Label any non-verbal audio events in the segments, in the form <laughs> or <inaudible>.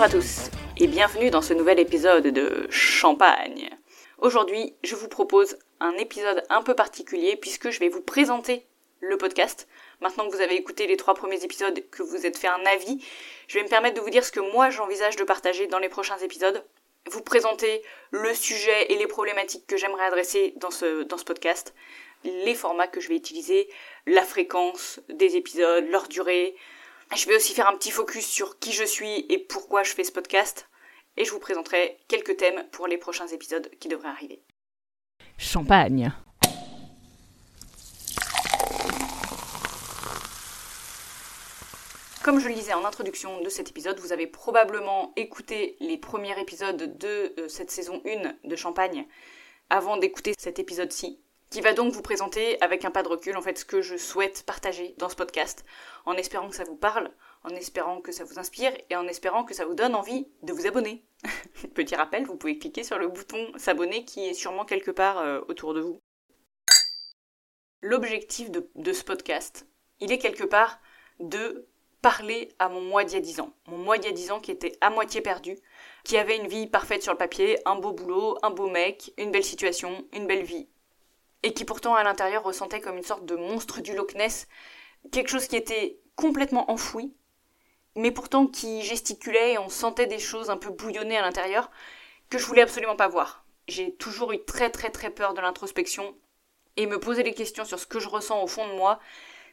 Bonjour à tous et bienvenue dans ce nouvel épisode de Champagne. Aujourd'hui, je vous propose un épisode un peu particulier puisque je vais vous présenter le podcast. Maintenant que vous avez écouté les trois premiers épisodes, que vous êtes fait un avis, je vais me permettre de vous dire ce que moi j'envisage de partager dans les prochains épisodes. Vous présenter le sujet et les problématiques que j'aimerais adresser dans ce, dans ce podcast, les formats que je vais utiliser, la fréquence des épisodes, leur durée. Je vais aussi faire un petit focus sur qui je suis et pourquoi je fais ce podcast. Et je vous présenterai quelques thèmes pour les prochains épisodes qui devraient arriver. Champagne. Comme je le disais en introduction de cet épisode, vous avez probablement écouté les premiers épisodes de euh, cette saison 1 de Champagne avant d'écouter cet épisode-ci, qui va donc vous présenter avec un pas de recul en fait ce que je souhaite partager dans ce podcast, en espérant que ça vous parle, en espérant que ça vous inspire et en espérant que ça vous donne envie de vous abonner. <laughs> Petit rappel, vous pouvez cliquer sur le bouton s'abonner qui est sûrement quelque part euh, autour de vous. L'objectif de, ce podcast, il est quelque part de parler à mon moi d'il y a 10 ans. Mon moi d'il y a 10 ans qui était à moitié perdu, qui avait une vie parfaite sur le papier, un beau boulot, un beau mec, une belle situation, une belle vie. Et qui pourtant à l'intérieur ressentait comme une sorte de monstre du Loch Ness, quelque chose qui était complètement enfoui, mais pourtant qui gesticulait et on sentait des choses un peu bouillonnées à l'intérieur que je voulais absolument pas voir. J'ai toujours eu très très très peur de l'introspection et me poser des questions sur ce que je ressens au fond de moi,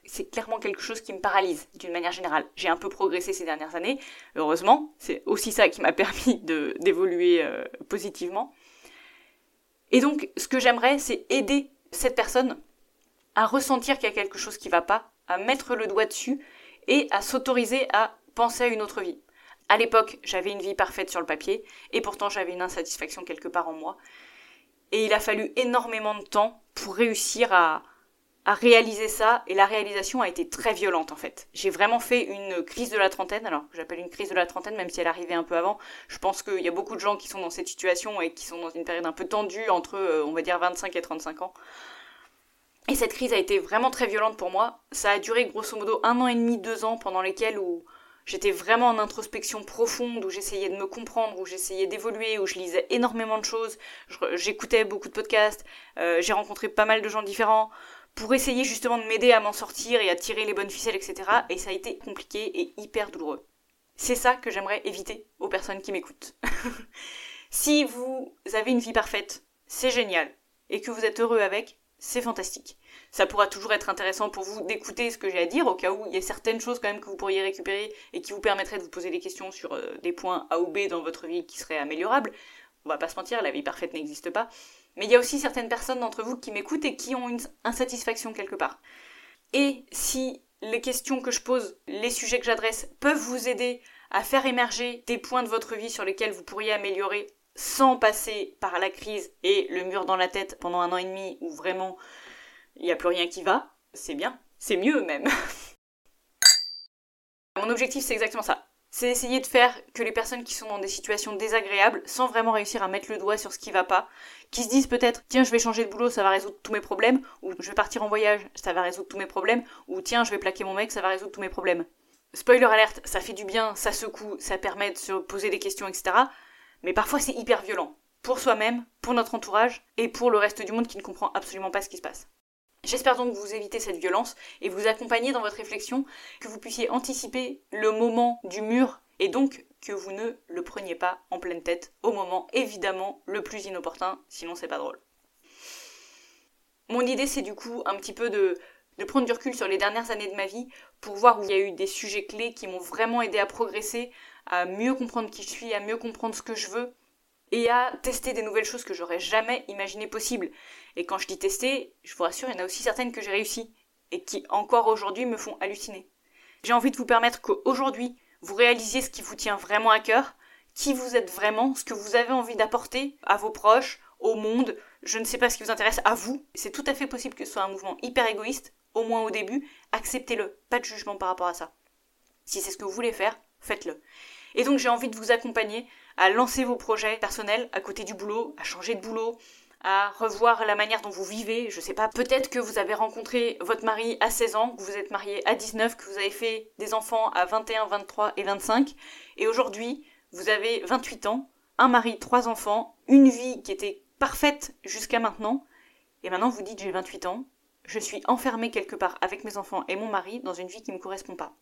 c'est clairement quelque chose qui me paralyse d'une manière générale. J'ai un peu progressé ces dernières années, heureusement, c'est aussi ça qui m'a <laughs> permis d'évoluer euh, positivement. Et donc, ce que j'aimerais, c'est aider cette personne à ressentir qu'il y a quelque chose qui va pas, à mettre le doigt dessus et à s'autoriser à penser à une autre vie. À l'époque, j'avais une vie parfaite sur le papier et pourtant j'avais une insatisfaction quelque part en moi. Et il a fallu énormément de temps pour réussir à, à réaliser ça et la réalisation a été très violente en fait. J'ai vraiment fait une crise de la trentaine, alors j'appelle une crise de la trentaine même si elle arrivait un peu avant. Je pense qu'il y a beaucoup de gens qui sont dans cette situation et qui sont dans une période un peu tendue entre euh, on va dire 25 et 35 ans. Et cette crise a été vraiment très violente pour moi. Ça a duré grosso modo un an et demi, deux ans pendant lesquels où j'étais vraiment en introspection profonde, où j'essayais de me comprendre, où j'essayais d'évoluer, où je lisais énormément de choses, j'écoutais beaucoup de podcasts, euh, j'ai rencontré pas mal de gens différents, pour essayer justement de m'aider à m'en sortir et à tirer les bonnes ficelles, etc. Et ça a été compliqué et hyper douloureux. C'est ça que j'aimerais éviter aux personnes qui m'écoutent. <laughs> si vous avez une vie parfaite, c'est génial. Et que vous êtes heureux avec, c'est fantastique. Ça pourra toujours être intéressant pour vous d'écouter ce que j'ai à dire, au cas où il y a certaines choses quand même que vous pourriez récupérer et qui vous permettraient de vous poser des questions sur euh, des points A ou B dans votre vie qui seraient améliorables. On va pas se mentir, la vie parfaite n'existe pas. Mais il y a aussi certaines personnes d'entre vous qui m'écoutent et qui ont une insatisfaction quelque part. Et si les questions que je pose, les sujets que j'adresse peuvent vous aider à faire émerger des points de votre vie sur lesquels vous pourriez améliorer sans passer par la crise et le mur dans la tête pendant un an et demi où vraiment il n'y a plus rien qui va, c'est bien, c'est mieux même. <laughs> Mon objectif c'est exactement ça c'est essayer de faire que les personnes qui sont dans des situations désagréables, sans vraiment réussir à mettre le doigt sur ce qui va pas, qui se disent peut-être tiens je vais changer de boulot, ça va résoudre tous mes problèmes, ou je vais partir en voyage, ça va résoudre tous mes problèmes, ou tiens je vais plaquer mon mec, ça va résoudre tous mes problèmes. Spoiler alerte, ça fait du bien, ça secoue, ça permet de se poser des questions, etc. Mais parfois c'est hyper violent. Pour soi-même, pour notre entourage, et pour le reste du monde qui ne comprend absolument pas ce qui se passe. J'espère donc que vous évitez cette violence et vous accompagner dans votre réflexion, que vous puissiez anticiper le moment du mur et donc que vous ne le preniez pas en pleine tête au moment évidemment le plus inopportun, sinon c'est pas drôle. Mon idée c'est du coup un petit peu de, de prendre du recul sur les dernières années de ma vie pour voir où il y a eu des sujets clés qui m'ont vraiment aidé à progresser, à mieux comprendre qui je suis, à mieux comprendre ce que je veux et à tester des nouvelles choses que j'aurais jamais imaginé possibles. Et quand je dis tester, je vous rassure, il y en a aussi certaines que j'ai réussi et qui encore aujourd'hui me font halluciner. J'ai envie de vous permettre qu'aujourd'hui, vous réalisiez ce qui vous tient vraiment à cœur, qui vous êtes vraiment, ce que vous avez envie d'apporter à vos proches, au monde, je ne sais pas ce qui vous intéresse à vous. C'est tout à fait possible que ce soit un mouvement hyper égoïste, au moins au début, acceptez-le, pas de jugement par rapport à ça. Si c'est ce que vous voulez faire, faites-le. Et donc j'ai envie de vous accompagner à lancer vos projets personnels à côté du boulot, à changer de boulot, à revoir la manière dont vous vivez. Je sais pas, peut-être que vous avez rencontré votre mari à 16 ans, que vous êtes marié à 19, que vous avez fait des enfants à 21, 23 et 25, et aujourd'hui, Vous avez 28 ans, un mari, trois enfants, une vie qui était parfaite jusqu'à maintenant, et maintenant vous dites j'ai 28 ans, je suis enfermée quelque part avec mes enfants et mon mari dans une vie qui ne me correspond pas.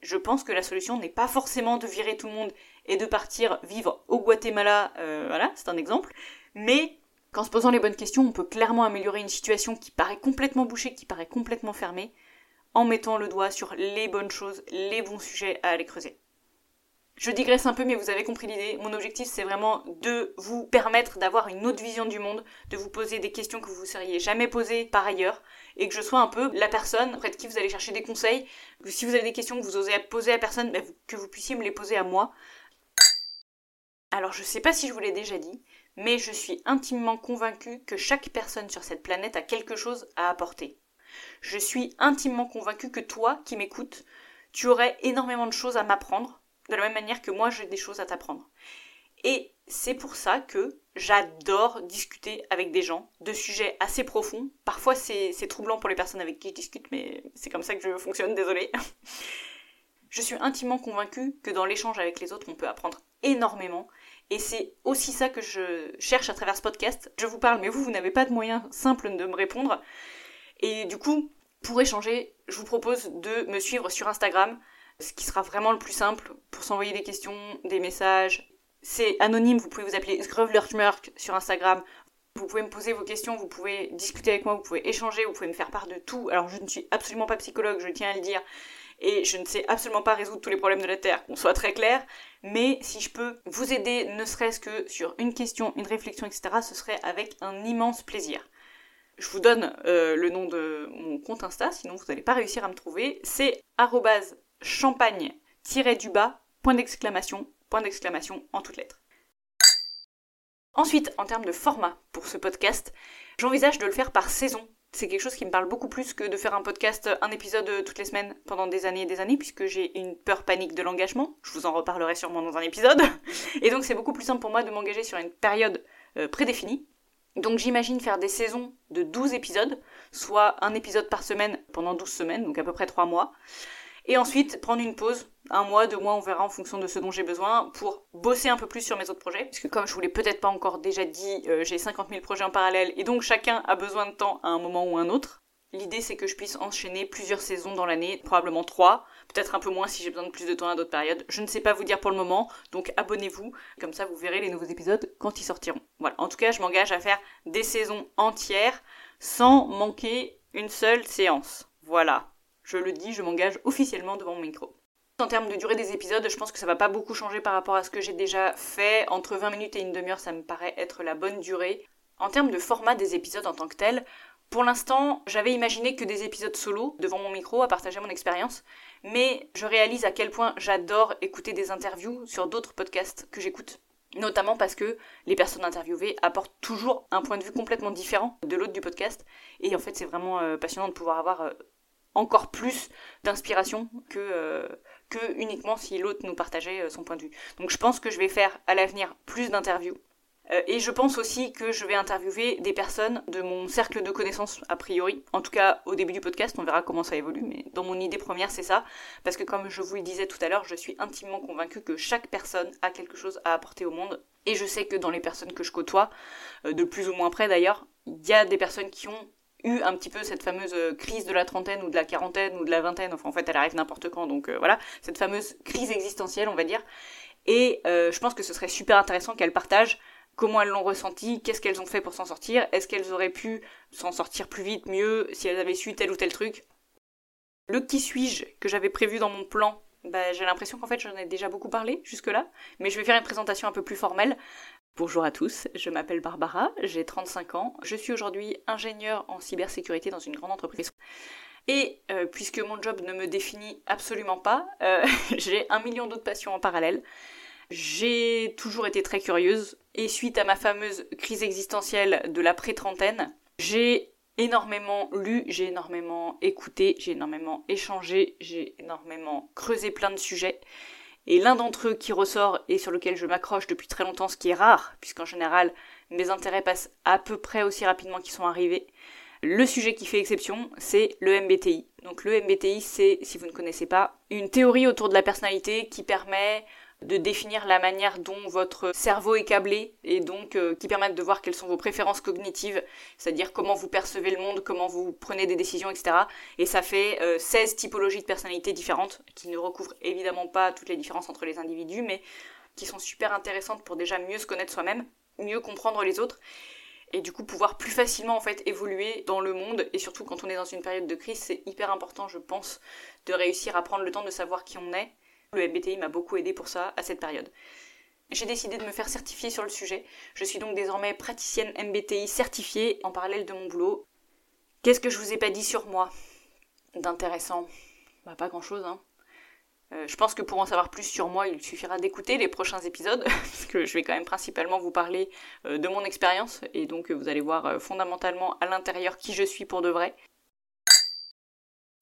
Je pense que la solution n'est pas forcément de virer tout le monde et de partir vivre au Guatemala, euh, voilà, c'est un exemple, mais qu'en se posant les bonnes questions, on peut clairement améliorer une situation qui paraît complètement bouchée, qui paraît complètement fermée, en mettant le doigt sur les bonnes choses, les bons sujets à aller creuser. Je digresse un peu, mais vous avez compris l'idée. Mon objectif, c'est vraiment de vous permettre d'avoir une autre vision du monde, de vous poser des questions que vous ne seriez jamais posées par ailleurs, et que je sois un peu la personne auprès de qui vous allez chercher des conseils. Si vous avez des questions que vous osez poser à personne, ben, que vous puissiez me les poser à moi. Alors, je sais pas si je vous l'ai déjà dit, mais je suis intimement convaincue que chaque personne sur cette planète a quelque chose à apporter. Je suis intimement convaincue que toi, qui m'écoutes, tu aurais énormément de choses à m'apprendre, de la même manière que moi j'ai des choses à t'apprendre. Et c'est pour ça que j'adore discuter avec des gens de sujets assez profonds. Parfois c'est troublant pour les personnes avec qui je discute, mais c'est comme ça que je fonctionne, désolé. <laughs> je suis intimement convaincue que dans l'échange avec les autres, on peut apprendre énormément. Et c'est aussi ça que je cherche à travers ce podcast. Je vous parle, mais vous, vous n'avez pas de moyen simple de me répondre. Et du coup, pour échanger, je vous propose de me suivre sur Instagram ce qui sera vraiment le plus simple pour s'envoyer des questions, des messages. C'est anonyme, vous pouvez vous appeler Sgrevlerchmerk sur Instagram. Vous pouvez me poser vos questions, vous pouvez discuter avec moi, vous pouvez échanger, vous pouvez me faire part de tout. Alors je ne suis absolument pas psychologue, je tiens à le dire, et je ne sais absolument pas résoudre tous les problèmes de la Terre, qu'on soit très clair, mais si je peux vous aider, ne serait-ce que sur une question, une réflexion, etc., ce serait avec un immense plaisir. Je vous donne euh, le nom de mon compte Insta, sinon vous n'allez pas réussir à me trouver. C'est champagne du bas, point d'exclamation, point d'exclamation en toutes lettres. Ensuite, en termes de format pour ce podcast, j'envisage de le faire par saison. C'est quelque chose qui me parle beaucoup plus que de faire un podcast, un épisode toutes les semaines pendant des années et des années, puisque j'ai une peur panique de l'engagement. Je vous en reparlerai sûrement dans un épisode. <laughs> Et donc c'est beaucoup plus simple pour moi de m'engager sur une période euh, prédéfinie. Donc j'imagine faire des saisons de 12 épisodes, soit un épisode par semaine pendant 12 semaines, donc à peu près 3 mois et ensuite prendre une pause, un mois, deux mois, on verra en fonction de ce dont j'ai besoin, pour bosser un peu plus sur mes autres projets, puisque comme je vous l'ai peut-être pas encore déjà dit, euh, j'ai 50 000 projets en parallèle, et donc chacun a besoin de temps à un moment ou un autre. L'idée c'est que je puisse enchaîner plusieurs saisons dans l'année, probablement trois, peut-être un peu moins si j'ai besoin de plus de temps à d'autres périodes. Je ne sais pas vous dire pour le moment, donc abonnez-vous, comme ça vous verrez les nouveaux épisodes quand ils sortiront. Voilà, en tout cas je m'engage à faire des saisons entières sans manquer une seule séance. Voilà, je le dis, je m'engage officiellement devant mon micro. En termes de durée des épisodes, je pense que ça va pas beaucoup changer par rapport à ce que j'ai déjà fait. Entre 20 minutes et une demi-heure, ça me paraît être la bonne durée. En termes de format des épisodes en tant que tel, pour l'instant, j'avais imaginé que des épisodes solo devant mon micro à partager mon expérience, mais je réalise à quel point j'adore écouter des interviews sur d'autres podcasts que j'écoute. Notamment parce que les personnes interviewées apportent toujours un point de vue complètement différent de l'autre du podcast. Et en fait, c'est vraiment euh, passionnant de pouvoir avoir euh, encore plus d'inspiration que, euh, que uniquement si l'autre nous partageait euh, son point de vue. Donc je pense que je vais faire à l'avenir plus d'interviews. Euh, et je pense aussi que je vais interviewer des personnes de mon cercle de connaissances a priori. En tout cas au début du podcast, on verra comment ça évolue, mais dans mon idée première c'est ça. Parce que comme je vous le disais tout à l'heure, je suis intimement convaincue que chaque personne a quelque chose à apporter au monde. Et je sais que dans les personnes que je côtoie, de plus ou moins près d'ailleurs, il y a des personnes qui ont eu un petit peu cette fameuse euh, crise de la trentaine ou de la quarantaine ou de la vingtaine, enfin en fait elle arrive n'importe quand, donc euh, voilà, cette fameuse crise existentielle on va dire. Et euh, je pense que ce serait super intéressant qu'elles partagent comment elles l'ont ressenti, qu'est-ce qu'elles ont fait pour s'en sortir, est-ce qu'elles auraient pu s'en sortir plus vite, mieux, si elles avaient su tel ou tel truc? Le qui suis-je que j'avais prévu dans mon plan? Bah, j'ai l'impression qu'en fait j'en ai déjà beaucoup parlé jusque-là, mais je vais faire une présentation un peu plus formelle. Bonjour à tous, je m'appelle Barbara, j'ai 35 ans, je suis aujourd'hui ingénieure en cybersécurité dans une grande entreprise. Et euh, puisque mon job ne me définit absolument pas, euh, <laughs> j'ai un million d'autres passions en parallèle. J'ai toujours été très curieuse, et suite à ma fameuse crise existentielle de la pré-trentaine, j'ai énormément lu, j'ai énormément écouté, j'ai énormément échangé, j'ai énormément creusé plein de sujets. Et l'un d'entre eux qui ressort et sur lequel je m'accroche depuis très longtemps, ce qui est rare, puisqu'en général mes intérêts passent à peu près aussi rapidement qu'ils sont arrivés. Le sujet qui fait exception, c'est le MBTI. Donc le MBTI, c'est, si vous ne connaissez pas, une théorie autour de la personnalité qui permet de définir la manière dont votre cerveau est câblé et donc euh, qui permettent de voir quelles sont vos préférences cognitives, c'est-à-dire comment vous percevez le monde, comment vous prenez des décisions, etc. Et ça fait 16 typologies de personnalités différentes qui ne recouvrent évidemment pas toutes les différences entre les individus, mais qui sont super intéressantes pour déjà mieux se connaître soi-même, mieux comprendre les autres et du coup pouvoir plus facilement en fait évoluer dans le monde et surtout quand on est dans une période de crise, c'est hyper important je pense de réussir à prendre le temps de savoir qui on est. Le MBTI m'a beaucoup aidé pour ça à cette période. J'ai décidé de me faire certifier sur le sujet. Je suis donc désormais praticienne MBTI certifiée en parallèle de mon boulot. Qu'est-ce que je vous ai pas dit sur moi d'intéressant? Bah pas grand-chose hein. Euh, je pense que pour en savoir plus sur moi, il suffira d'écouter les prochains épisodes, <laughs> parce je vais quand même principalement vous parler euh, de mon expérience, et donc euh, vous allez voir fondamentalement à l'intérieur qui je suis pour de vrai.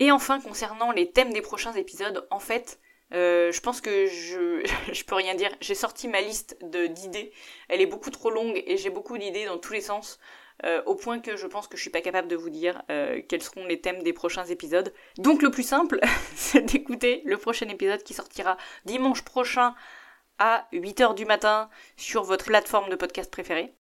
Et enfin, concernant les thèmes des prochains épisodes, en fait, je pense que je, <laughs> je peux rien dire. J'ai sorti ma liste d'idées. Elle est beaucoup trop longue et j'ai beaucoup d'idées dans tous les sens. Euh, au point que je pense que je suis pas capable de vous dire euh, quels seront les thèmes des prochains épisodes. Donc le plus simple, <laughs> c'est d'écouter le prochain épisode qui sortira dimanche prochain à 8h du matin sur votre plateforme de podcast préférée.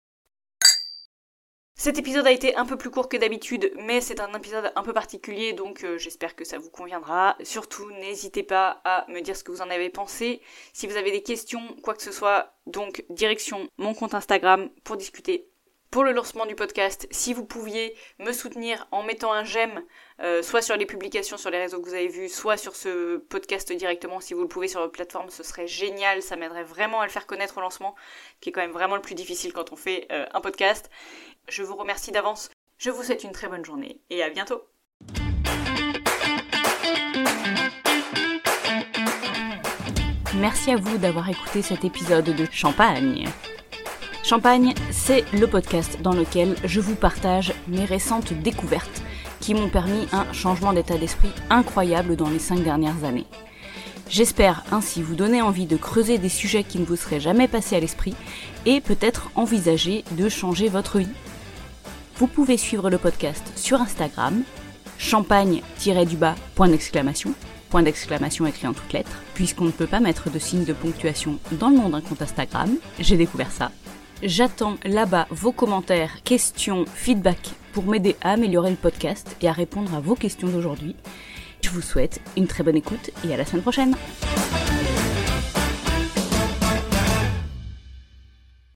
Cet épisode a été un peu plus court que d'habitude, mais c'est un épisode un peu particulier, donc euh, j'espère que ça vous conviendra. Surtout, n'hésitez pas à me dire ce que vous en avez pensé. Si vous avez des questions, quoi que ce soit, donc direction mon compte Instagram pour discuter pour le lancement du podcast, si vous pouviez me soutenir en mettant un j'aime, euh, soit sur les publications sur les réseaux que vous avez vus, soit sur ce podcast directement, si vous le pouvez sur votre plateforme, ce serait génial, ça m'aiderait vraiment à le faire connaître au lancement, qui est quand même vraiment le plus difficile quand on fait euh, un podcast. Je vous remercie d'avance, je vous souhaite une très bonne journée et à bientôt. Merci à vous d'avoir écouté cet épisode de Champagne. Champagne, c'est le podcast dans lequel je vous partage mes récentes découvertes qui m'ont permis un changement d'état d'esprit incroyable dans les cinq dernières années. J'espère ainsi vous donner envie de creuser des sujets qui ne vous seraient jamais passés à l'esprit et peut-être envisager de changer votre vie. Vous pouvez suivre le podcast sur Instagram, champagne-du-bas, point d'exclamation, point d'exclamation écrit en toutes lettres, puisqu'on ne peut pas mettre de signe de ponctuation dans le nom d'un compte Instagram, j'ai découvert ça, J'attends là-bas vos commentaires, questions, feedback pour m'aider à améliorer le podcast et à répondre à vos questions d'aujourd'hui. Je vous souhaite une très bonne écoute et à la semaine prochaine.